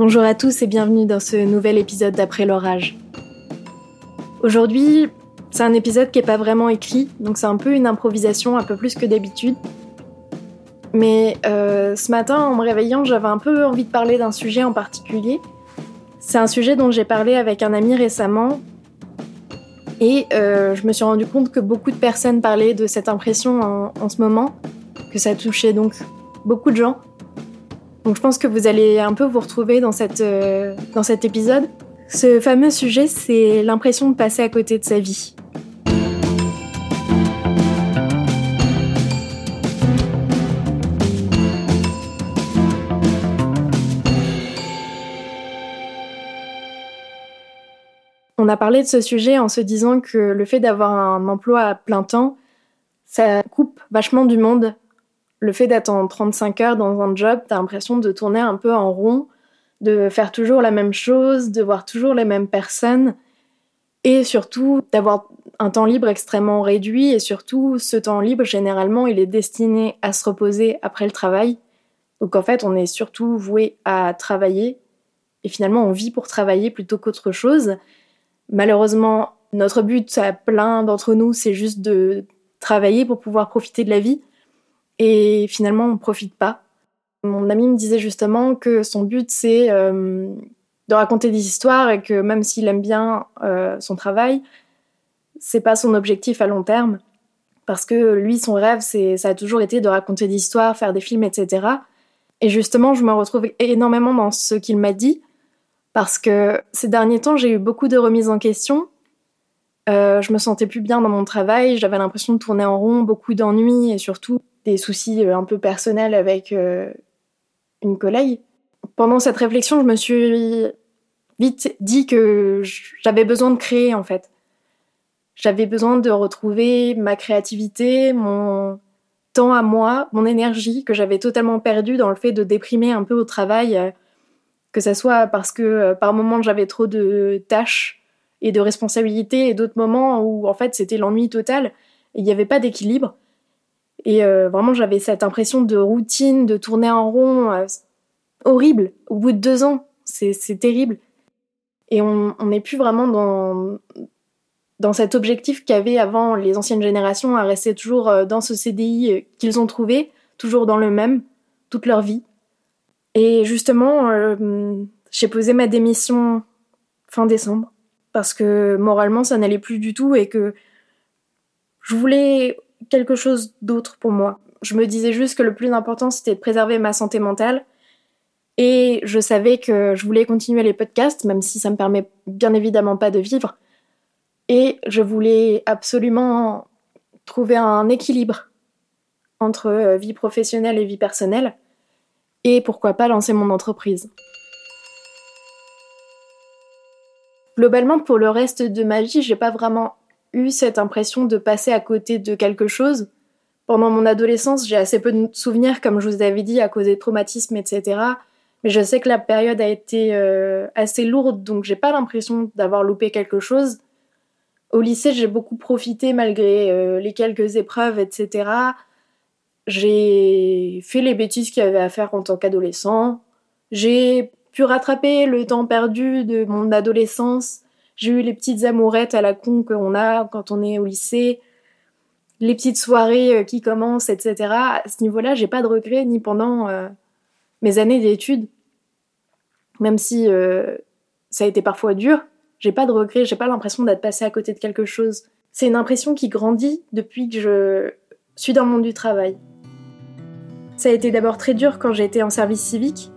Bonjour à tous et bienvenue dans ce nouvel épisode d'Après l'orage. Aujourd'hui, c'est un épisode qui n'est pas vraiment écrit, donc c'est un peu une improvisation, un peu plus que d'habitude. Mais euh, ce matin, en me réveillant, j'avais un peu envie de parler d'un sujet en particulier. C'est un sujet dont j'ai parlé avec un ami récemment. Et euh, je me suis rendu compte que beaucoup de personnes parlaient de cette impression en, en ce moment, que ça touchait donc beaucoup de gens. Donc je pense que vous allez un peu vous retrouver euh, dans cet épisode. Ce fameux sujet, c'est l'impression de passer à côté de sa vie. On a parlé de ce sujet en se disant que le fait d'avoir un emploi à plein temps, ça coupe vachement du monde le fait d'être en 35 heures dans un job, t'as l'impression de tourner un peu en rond, de faire toujours la même chose, de voir toujours les mêmes personnes, et surtout d'avoir un temps libre extrêmement réduit, et surtout ce temps libre, généralement, il est destiné à se reposer après le travail. Donc en fait, on est surtout voué à travailler, et finalement, on vit pour travailler plutôt qu'autre chose. Malheureusement, notre but à plein d'entre nous, c'est juste de travailler pour pouvoir profiter de la vie et finalement on profite pas. Mon ami me disait justement que son but c'est euh, de raconter des histoires et que même s'il aime bien euh, son travail, c'est pas son objectif à long terme parce que lui son rêve c'est ça a toujours été de raconter des histoires, faire des films, etc. Et justement je me retrouve énormément dans ce qu'il m'a dit parce que ces derniers temps j'ai eu beaucoup de remises en question. Euh, je me sentais plus bien dans mon travail, j'avais l'impression de tourner en rond, beaucoup d'ennuis et surtout soucis euh, un peu personnels avec euh, une collègue. Pendant cette réflexion, je me suis vite dit que j'avais besoin de créer en fait. J'avais besoin de retrouver ma créativité, mon temps à moi, mon énergie que j'avais totalement perdue dans le fait de déprimer un peu au travail, euh, que ça soit parce que par moments j'avais trop de tâches et de responsabilités et d'autres moments où en fait c'était l'ennui total et il n'y avait pas d'équilibre. Et euh, vraiment, j'avais cette impression de routine, de tourner en rond, euh, horrible. Au bout de deux ans, c'est terrible. Et on n'est plus vraiment dans, dans cet objectif qu'avaient avant les anciennes générations à rester toujours euh, dans ce CDI qu'ils ont trouvé, toujours dans le même, toute leur vie. Et justement, j'ai posé ma démission fin décembre parce que moralement, ça n'allait plus du tout et que je voulais quelque chose d'autre pour moi. Je me disais juste que le plus important, c'était de préserver ma santé mentale. Et je savais que je voulais continuer les podcasts, même si ça me permet bien évidemment pas de vivre. Et je voulais absolument trouver un équilibre entre euh, vie professionnelle et vie personnelle. Et pourquoi pas lancer mon entreprise. Globalement, pour le reste de ma vie, j'ai pas vraiment eu cette impression de passer à côté de quelque chose. Pendant mon adolescence, j'ai assez peu de souvenirs, comme je vous avais dit, à cause des traumatismes, etc. Mais je sais que la période a été euh, assez lourde, donc j'ai pas l'impression d'avoir loupé quelque chose. Au lycée, j'ai beaucoup profité malgré euh, les quelques épreuves, etc. J'ai fait les bêtises qu'il y avait à faire en tant qu'adolescent. J'ai pu rattraper le temps perdu de mon adolescence j'ai eu les petites amourettes à la con qu'on a quand on est au lycée, les petites soirées euh, qui commencent, etc. À ce niveau-là, j'ai pas de regrets ni pendant euh, mes années d'études, même si euh, ça a été parfois dur. J'ai pas de regrets, j'ai pas l'impression d'être passé à côté de quelque chose. C'est une impression qui grandit depuis que je suis dans le monde du travail. Ça a été d'abord très dur quand été en service civique,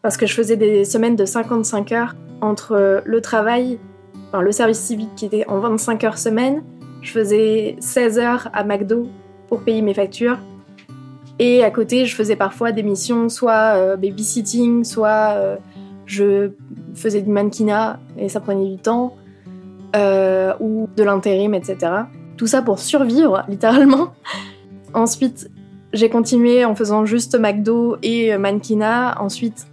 parce que je faisais des semaines de 55 heures entre le travail enfin, le service civique qui était en 25 heures semaine. Je faisais 16 heures à McDo pour payer mes factures. Et à côté, je faisais parfois des missions, soit euh, babysitting, soit euh, je faisais du mannequinat et ça prenait du temps, euh, ou de l'intérim, etc. Tout ça pour survivre, littéralement. Ensuite, j'ai continué en faisant juste McDo et mannequinat. Ensuite,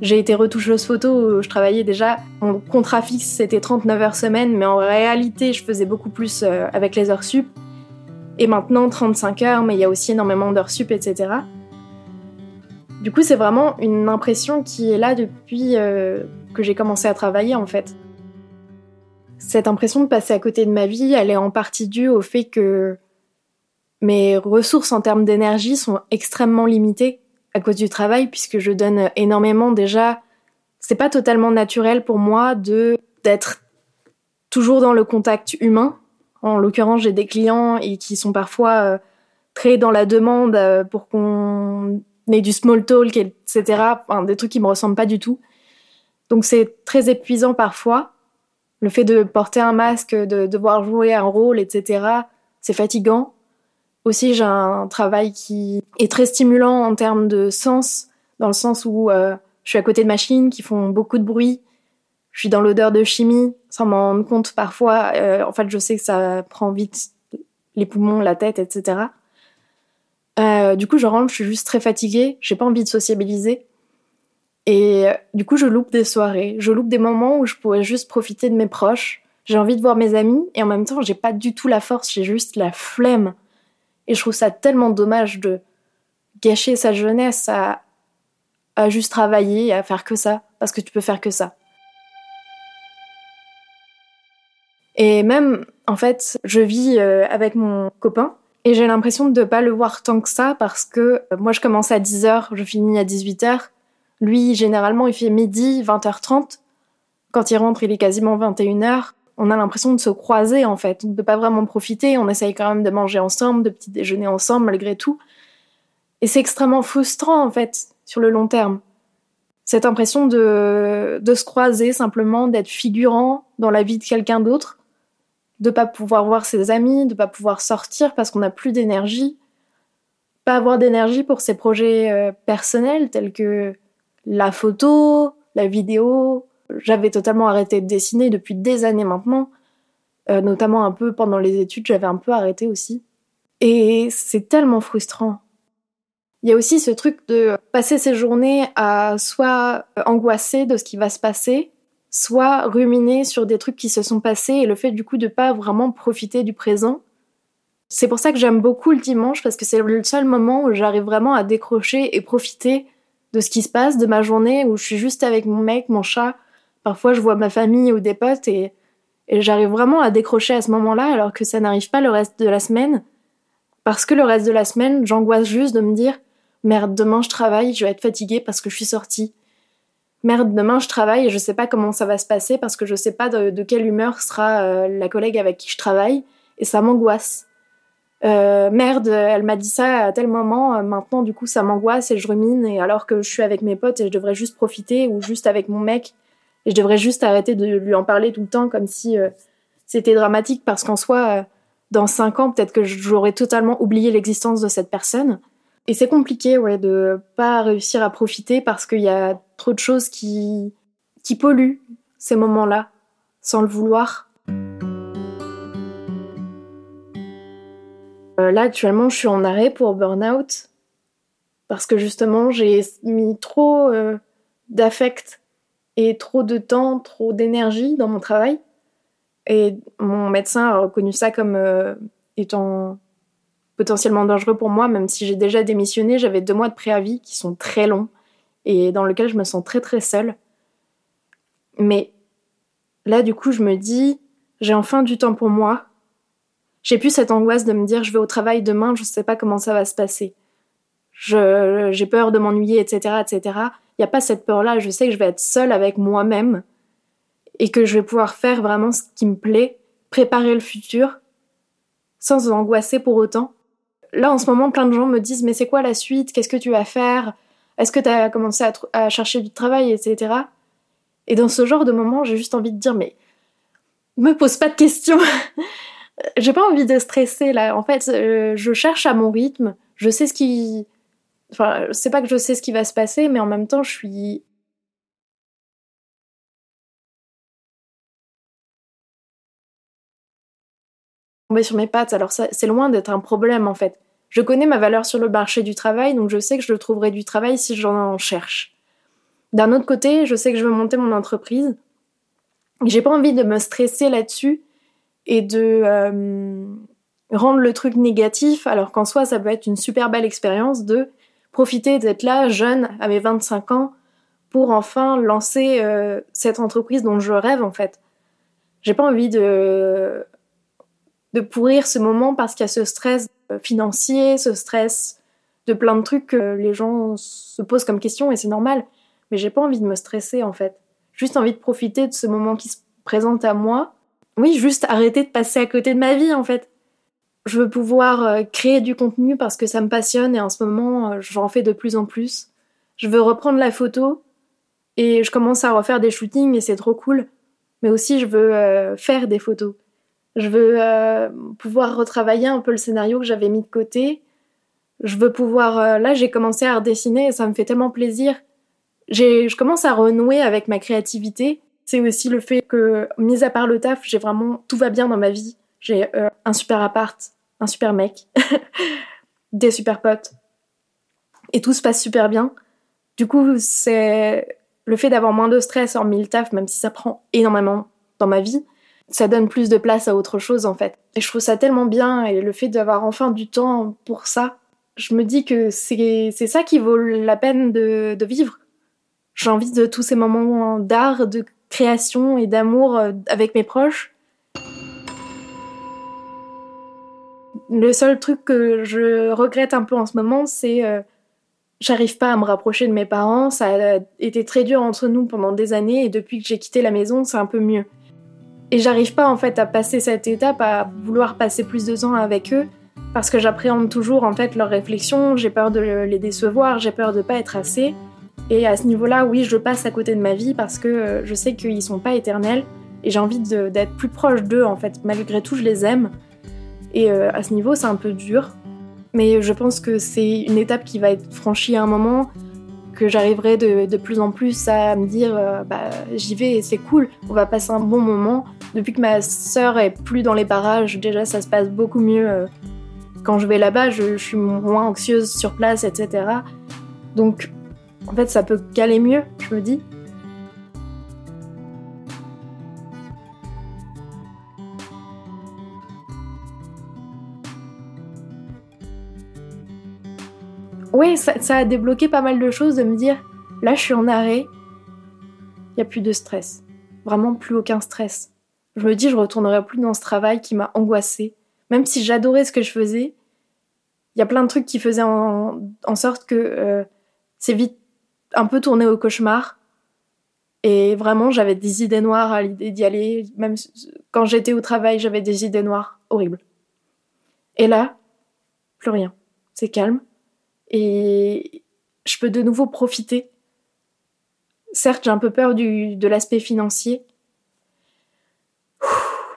j'ai été retoucheuse photo, je travaillais déjà, mon contrat fixe c'était 39 heures semaine, mais en réalité je faisais beaucoup plus euh, avec les heures sup. Et maintenant 35 heures, mais il y a aussi énormément d'heures sup, etc. Du coup, c'est vraiment une impression qui est là depuis euh, que j'ai commencé à travailler en fait. Cette impression de passer à côté de ma vie, elle est en partie due au fait que mes ressources en termes d'énergie sont extrêmement limitées à cause du travail, puisque je donne énormément déjà. C'est pas totalement naturel pour moi de d'être toujours dans le contact humain. En l'occurrence, j'ai des clients et qui sont parfois euh, très dans la demande euh, pour qu'on ait du small talk, etc. Des trucs qui me ressemblent pas du tout. Donc c'est très épuisant parfois. Le fait de porter un masque, de devoir jouer un rôle, etc. C'est fatigant. Aussi, j'ai un travail qui est très stimulant en termes de sens, dans le sens où euh, je suis à côté de machines qui font beaucoup de bruit. Je suis dans l'odeur de chimie, sans m'en rendre compte parfois. Euh, en fait, je sais que ça prend vite les poumons, la tête, etc. Euh, du coup, je rentre, je suis juste très fatiguée, j'ai pas envie de sociabiliser. Et du coup, je loupe des soirées, je loupe des moments où je pourrais juste profiter de mes proches. J'ai envie de voir mes amis et en même temps, j'ai pas du tout la force, j'ai juste la flemme. Et je trouve ça tellement dommage de gâcher sa jeunesse à, juste travailler, à faire que ça, parce que tu peux faire que ça. Et même, en fait, je vis euh, avec mon copain et j'ai l'impression de ne pas le voir tant que ça parce que euh, moi, je commence à 10h, je finis à 18h. Lui, généralement, il fait midi, 20h30. Quand il rentre, il est quasiment 21h. On a l'impression de se croiser, en fait, de pas vraiment profiter. On essaye quand même de manger ensemble, de petit déjeuner ensemble, malgré tout. Et c'est extrêmement frustrant, en fait, sur le long terme. Cette impression de, de se croiser simplement, d'être figurant dans la vie de quelqu'un d'autre de pas pouvoir voir ses amis, de pas pouvoir sortir parce qu'on n'a plus d'énergie, pas avoir d'énergie pour ses projets euh, personnels tels que la photo, la vidéo. J'avais totalement arrêté de dessiner depuis des années maintenant, euh, notamment un peu pendant les études, j'avais un peu arrêté aussi. Et c'est tellement frustrant. Il y a aussi ce truc de passer ses journées à soit angoisser de ce qui va se passer, soit ruminer sur des trucs qui se sont passés et le fait du coup de pas vraiment profiter du présent. C'est pour ça que j'aime beaucoup le dimanche parce que c'est le seul moment où j'arrive vraiment à décrocher et profiter de ce qui se passe, de ma journée où je suis juste avec mon mec, mon chat. Parfois je vois ma famille ou des potes et, j'arrive vraiment à décrocher à ce moment-là alors que ça n'arrive pas le reste de la semaine. Parce que le reste de la semaine, j'angoisse juste de me dire merde, demain je travaille, je vais être fatiguée parce que je suis sortie merde, demain je travaille et je sais pas comment ça va se passer parce que je sais pas de, quelle humeur sera euh, la collègue avec qui je travaille et ça m'angoisse. Euh, merde, elle m'a dit ça à tel moment, euh, maintenant du coup ça m'angoisse et je rumine et alors que je suis avec mes potes et je devrais juste profiter ou juste avec mon mec et je devrais juste arrêter de lui en parler tout le temps comme si c'était dramatique parce qu'en soi, dans cinq ans peut-être que j'aurais totalement oublié l'existence de cette personne. Et c'est compliqué, ouais, de pas réussir à profiter parce qu'il y a trop de choses qui, qui polluent ces moments-là, sans le vouloir. Euh, là, actuellement, je suis en arrêt pour burn-out parce que justement, j'ai mis trop euh, d'affect et trop de temps, trop d'énergie dans mon travail. Et mon médecin a reconnu ça comme euh, étant potentiellement dangereux pour moi, même si j'ai déjà démissionné, j'avais deux mois de préavis qui sont très longs et dans lesquels je me sens très très seule. Mais là, du coup, je me dis, j'ai enfin du temps pour moi. J'ai plus cette angoisse de me dire, je vais au travail demain, je sais pas comment ça va se passer. j'ai peur de m'ennuyer, etc., etc. N'y a pas cette peur-là. Je sais que je vais être seule avec moi-même et que je vais pouvoir faire vraiment ce qui me plaît, préparer le futur, sans angoisser pour autant là, en ce moment, plein de gens me disent, mais c'est quoi la suite? Qu'est-ce que tu vas faire? Est-ce que tu as commencé à, chercher du travail, etc. Et dans ce genre de moment, j'ai juste envie de dire, mais me pose pas de questions. j'ai pas envie de stresser là. En fait, euh, je cherche à mon rythme. Je sais ce qui. Enfin, c'est pas que je sais ce qui va se passer, mais en même temps, je suis tomber sur mes pattes. Alors c'est loin d'être un problème en fait. Je connais ma valeur sur le marché du travail, donc je sais que je trouverai du travail si j'en cherche. D'un autre côté, je sais que je veux monter mon entreprise. J'ai pas envie de me stresser là-dessus et de euh, rendre le truc négatif, alors qu'en soi, ça peut être une super belle expérience de profiter d'être là, jeune, à mes 25 ans, pour enfin lancer euh, cette entreprise dont je rêve en fait. J'ai pas envie de de pourrir ce moment parce qu'il y a ce stress euh, financier, ce stress de plein de trucs que les gens se posent comme question et c'est normal. Mais j'ai pas envie de me stresser en fait. Juste envie de profiter de ce moment qui se présente à moi. Oui, juste arrêter de passer à côté de ma vie en fait. Je veux pouvoir euh, créer du contenu parce que ça me passionne et en ce moment euh, j'en fais de plus en plus. Je veux reprendre la photo et je commence à refaire des shootings et c'est trop cool. Mais aussi je veux faire des photos. Je veux euh, pouvoir retravailler un peu le scénario que j'avais mis de côté. Je veux pouvoir... Euh, là, j'ai commencé à redessiner et ça me fait tellement plaisir. Je commence à renouer avec ma créativité. C'est aussi le fait que, mis à part le taf, j'ai vraiment... Tout va bien dans ma vie. J'ai euh, un super appart, un super mec, des super potes. Et tout se passe super bien. Du coup, c'est le fait d'avoir moins de stress en le taf, même si ça prend énormément dans ma vie, ça donne plus de place à autre chose en fait. Et je trouve ça tellement bien et le fait d'avoir enfin du temps pour ça, je me dis que c'est ça qui vaut la peine de, de vivre. J'ai envie de tous ces moments d'art, de création et d'amour euh, avec mes proches. Le seul truc que je regrette un peu en ce moment, c'est euh, j'arrive pas à me rapprocher de mes parents. Ça a été très dur entre nous pendant des années et depuis que j'ai quitté la maison, c'est un peu mieux. Et j'arrive pas en fait à passer cette étape, à vouloir passer plus de temps avec eux, parce que j'appréhende toujours en fait leurs réflexions, j'ai peur de les décevoir, j'ai peur de pas être assez. Et à ce niveau-là, oui, je passe à côté de ma vie parce que euh, je sais qu'ils sont pas éternels et j'ai envie d'être plus proche d'eux en fait. Malgré tout, je les aime. Et euh, à ce niveau, c'est un peu dur. Mais je pense que c'est une étape qui va être franchie à un moment que j'arriverai de, plus en plus à me dire euh, bah, j'y vais et c'est cool, on va passer un bon moment. Depuis que ma sœur est plus dans les parages, déjà ça se passe beaucoup mieux. Euh, quand je vais là-bas, je, je, suis moins anxieuse sur place, etc. Donc en fait ça peut caler mieux, je me dis. Oui, ça, a débloqué pas mal de choses de me dire là, je suis en arrêt, il n'y a plus de stress. Vraiment plus aucun stress. Je me dis, je retournerai plus dans ce travail qui m'a angoissée. Même si j'adorais ce que je faisais, il y a plein de trucs qui faisaient en, sorte que euh, c'est vite un peu tourné au cauchemar. Et vraiment, j'avais des idées noires à l'idée d'y aller. Même quand j'étais au travail, j'avais des idées noires horribles. Et là, plus rien. C'est calme et je peux de nouveau profiter. Certes, j'ai un peu peur du, de l'aspect financier,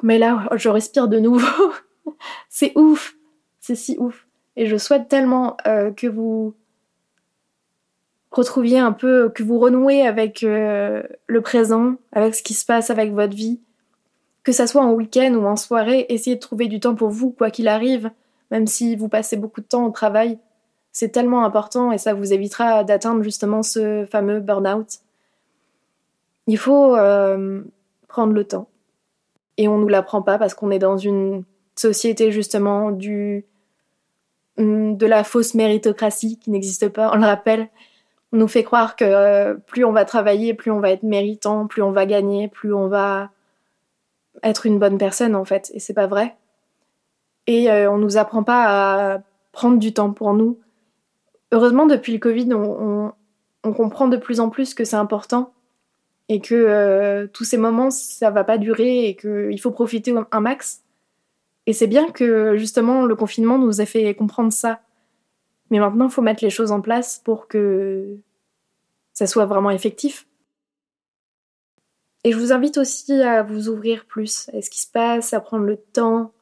mais là, je respire de nouveau. c'est ouf, c'est si ouf. Et je souhaite tellement euh, que vous retrouviez un peu, que vous renouez avec euh, le présent, avec ce qui se passe avec votre vie. Que ça soit en week-end ou en soirée, essayez de trouver du temps pour vous, quoi qu'il arrive, même si vous passez beaucoup de temps au travail c'est tellement important et ça vous évitera d'atteindre justement ce fameux burn-out. Il faut euh, prendre le temps. Et on ne nous l'apprend pas parce qu'on est dans une société justement mm, de la fausse méritocratie qui n'existe pas, on le rappelle. On nous fait croire que euh, plus on va travailler, plus on va être méritant, plus on va gagner, plus on va être une bonne personne en fait. Et c'est pas vrai. Et euh, on nous apprend pas à prendre du temps pour nous, heureusement, depuis le Covid, on, comprend de plus en plus que c'est important et que euh, tous ces moments, ça va pas durer et qu'il faut profiter un max. Et c'est bien que justement le confinement nous ait fait comprendre ça. Mais maintenant, il faut mettre les choses en place pour que ça soit vraiment effectif. Et je vous invite aussi à vous ouvrir plus à ce qui se passe, à prendre le temps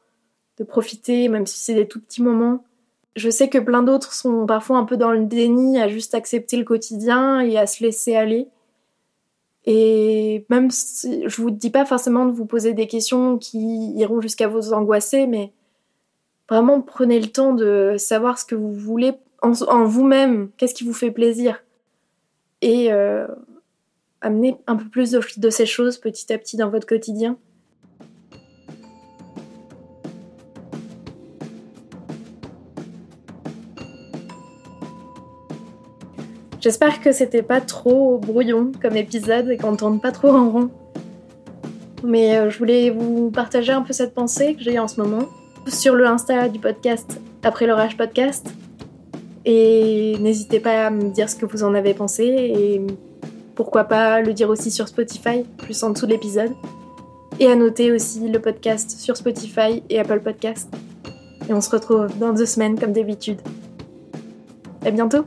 de profiter, même si c'est des tout petits moments, je sais que plein d'autres sont parfois un peu dans le déni, à juste accepter le quotidien et à se laisser aller. Et même si je vous dis pas forcément de vous poser des questions qui iront jusqu'à vous angoisser, mais vraiment prenez le temps de savoir ce que vous voulez en, vous-même, qu'est-ce qui vous fait plaisir. Et euh, amener un peu plus de ces choses petit à petit dans votre quotidien. J'espère que c'était pas trop brouillon comme épisode et qu'on tourne pas trop en rond. Mais euh, je voulais vous partager un peu cette pensée que j'ai en ce moment sur le Insta du podcast Après l'orage podcast. Et n'hésitez pas à me dire ce que vous en avez pensé et pourquoi pas le dire aussi sur Spotify, plus en dessous de l'épisode. Et à noter aussi le podcast sur Spotify et Apple Podcast. Et on se retrouve dans deux semaines comme d'habitude. À bientôt